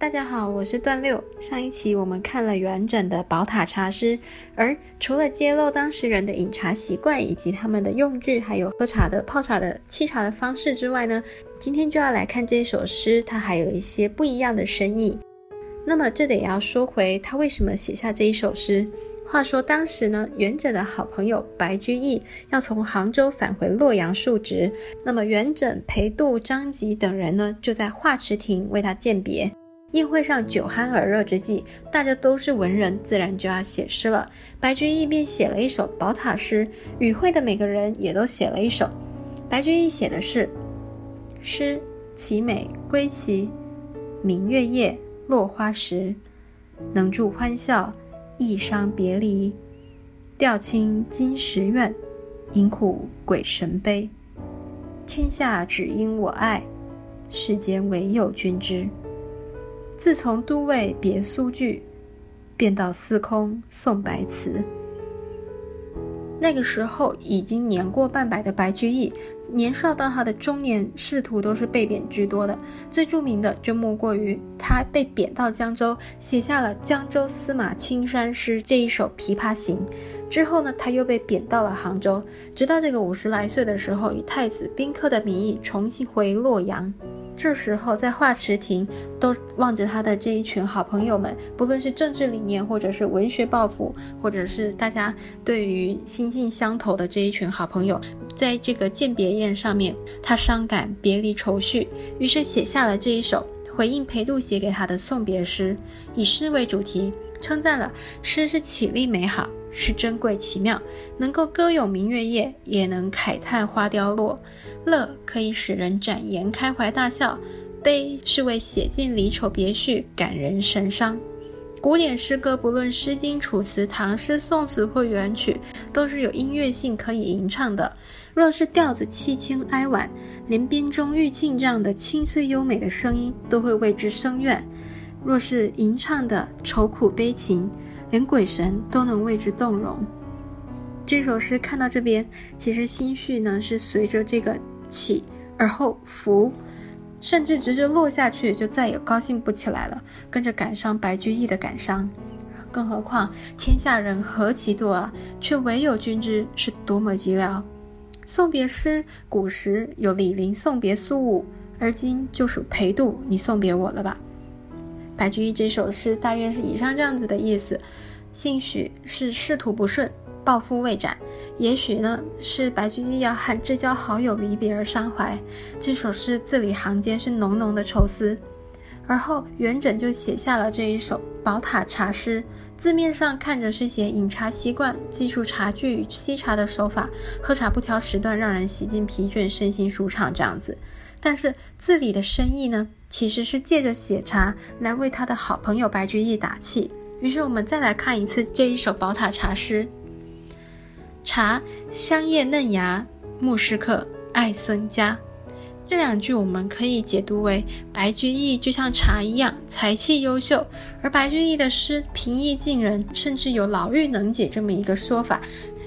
大家好，我是段六。上一期我们看了元稹的《宝塔茶诗》，而除了揭露当时人的饮茶习惯以及他们的用具，还有喝茶的、泡茶的、沏茶的方式之外呢，今天就要来看这一首诗，它还有一些不一样的深意。那么这得要说回他为什么写下这一首诗。话说当时呢，元稹的好朋友白居易要从杭州返回洛阳述职，那么元稹、裴度、张籍等人呢，就在画池亭为他饯别。宴会上酒酣耳热之际，大家都是文人，自然就要写诗了。白居易便写了一首宝塔诗，与会的每个人也都写了一首。白居易写的是：诗其美归其，明月夜，落花时，能助欢笑，亦伤别离。调清金石怨，饮苦鬼神悲。天下只因我爱，世间唯有君知。自从都尉别苏句，便到司空送白词。那个时候已经年过半百的白居易，年少到他的中年，仕途都是被贬居多的。最著名的就莫过于他被贬到江州，写下了《江州司马青衫诗》这一首《琵琶行》。之后呢，他又被贬到了杭州，直到这个五十来岁的时候，以太子宾客的名义重新回洛阳。这时候，在画池亭都望着他的这一群好朋友们，不论是政治理念，或者是文学抱负，或者是大家对于心性相投的这一群好朋友，在这个饯别宴上面，他伤感别离愁绪，于是写下了这一首回应裴度写给他的送别诗，以诗为主题，称赞了诗是绮丽美好，是珍贵奇妙，能够歌咏明月夜，也能慨叹花凋落。乐可以使人展颜开怀大笑，悲是为写尽离愁别绪，感人神伤。古典诗歌，不论《诗经》《楚辞》《唐诗》《宋词》或元曲，都是有音乐性可以吟唱的。若是调子凄清哀婉，连编钟玉磬这样的清脆优美的声音都会为之生怨；若是吟唱的愁苦悲情，连鬼神都能为之动容。这首诗看到这边，其实心绪呢是随着这个。起而后伏，甚至直接落下去，就再也高兴不起来了，跟着感伤白居易的感伤。更何况天下人何其多啊，却唯有君知是多么寂寥。送别诗，古时有李陵送别苏武，而今就属裴度，你送别我了吧？白居易这首诗大约是以上这样子的意思，兴许是仕途不顺。抱负未展，也许呢是白居易要和至交好友离别而伤怀。这首诗字里行间是浓浓的愁思，而后元稹就写下了这一首《宝塔茶诗》。字面上看着是写饮茶习惯、记述茶具与沏茶的手法，喝茶不挑时段，让人洗尽疲倦，身心舒畅这样子。但是字里的深意呢，其实是借着写茶来为他的好朋友白居易打气。于是我们再来看一次这一首《宝塔茶诗》。茶香叶嫩芽，慕师客，爱僧家。这两句我们可以解读为白居易就像茶一样才气优秀，而白居易的诗平易近人，甚至有老妪能解这么一个说法，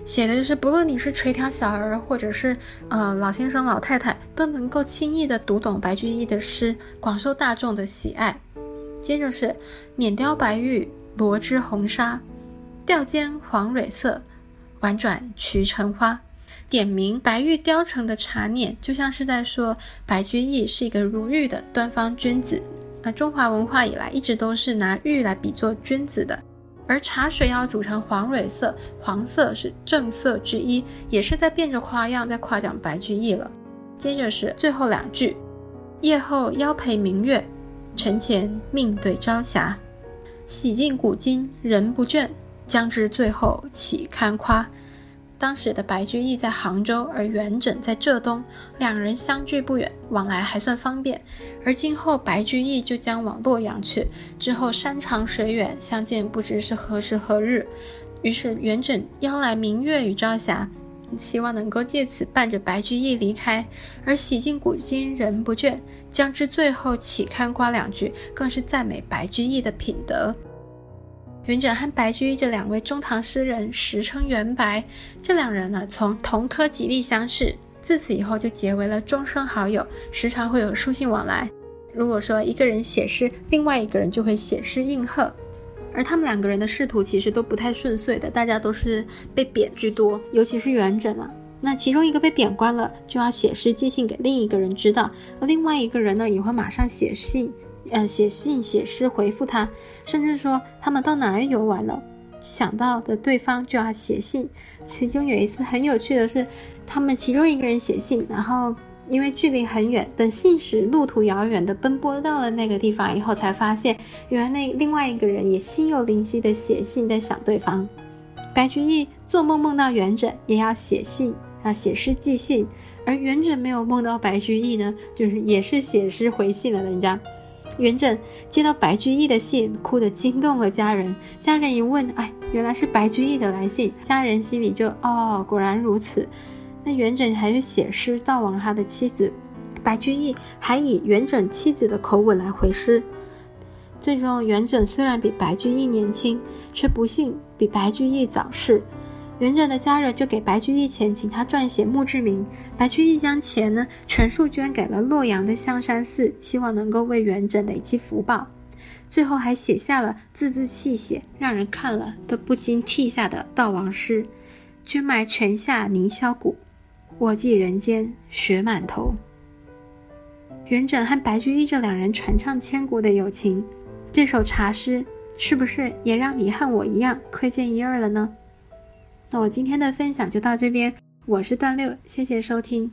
写的就是不论你是垂髫小儿，或者是呃老先生老太太，都能够轻易的读懂白居易的诗，广受大众的喜爱。接着是碾雕白玉，罗织红纱，调间黄蕊色。婉转渠成花，点名白玉雕成的茶碾，就像是在说白居易是一个如玉的端方君子。那中华文化以来一直都是拿玉来比作君子的，而茶水要煮成黄蕊色，黄色是正色之一，也是在变着花样在夸奖白居易了。接着是最后两句：夜后邀陪明月，晨前命对朝霞，洗尽古今人不倦。将至最后岂堪夸？当时的白居易在杭州，而元稹在浙东，两人相距不远，往来还算方便。而今后白居易就将往洛阳去，之后山长水远，相见不知是何时何日。于是元稹邀来明月与朝霞，希望能够借此伴着白居易离开。而洗尽古今人不倦，将至最后岂堪夸两句，更是赞美白居易的品德。元稹和白居易这两位中唐诗人，时称元白。这两人呢，从同科极力相识，自此以后就结为了终生好友，时常会有书信往来。如果说一个人写诗，另外一个人就会写诗应和。而他们两个人的仕途其实都不太顺遂的，大家都是被贬居多，尤其是元稹啊。那其中一个被贬官了，就要写诗寄信给另一个人知道，而另外一个人呢，也会马上写信，呃，写信写诗回复他，甚至说他们到哪儿游玩了，想到的对方就要写信。其中有一次很有趣的是，他们其中一个人写信，然后。因为距离很远，等信使路途遥远的奔波到了那个地方以后，才发现原来那另外一个人也心有灵犀的写信在想对方。白居易做梦梦到元稹，也要写信，要写诗寄信；而元稹没有梦到白居易呢，就是也是写诗回信了人家。元稹接到白居易的信，哭得惊动了家人。家人一问，哎，原来是白居易的来信，家人心里就哦，果然如此。那元稹还是写诗悼亡他的妻子，白居易还以元稹妻子的口吻来回诗。最终，元稹虽然比白居易年轻，却不幸比白居易早逝。元稹的家人就给白居易钱，请他撰写墓志铭。白居易将钱呢全数捐给了洛阳的香山寺，希望能够为元稹累积福报。最后还写下了字字泣血，让人看了都不禁涕下的悼亡诗：“君埋泉下泥销骨。”我寄人间雪满头。元稹和白居易这两人传唱千古的友情，这首茶诗是不是也让你和我一样窥见一二了呢？那我今天的分享就到这边，我是段六，谢谢收听。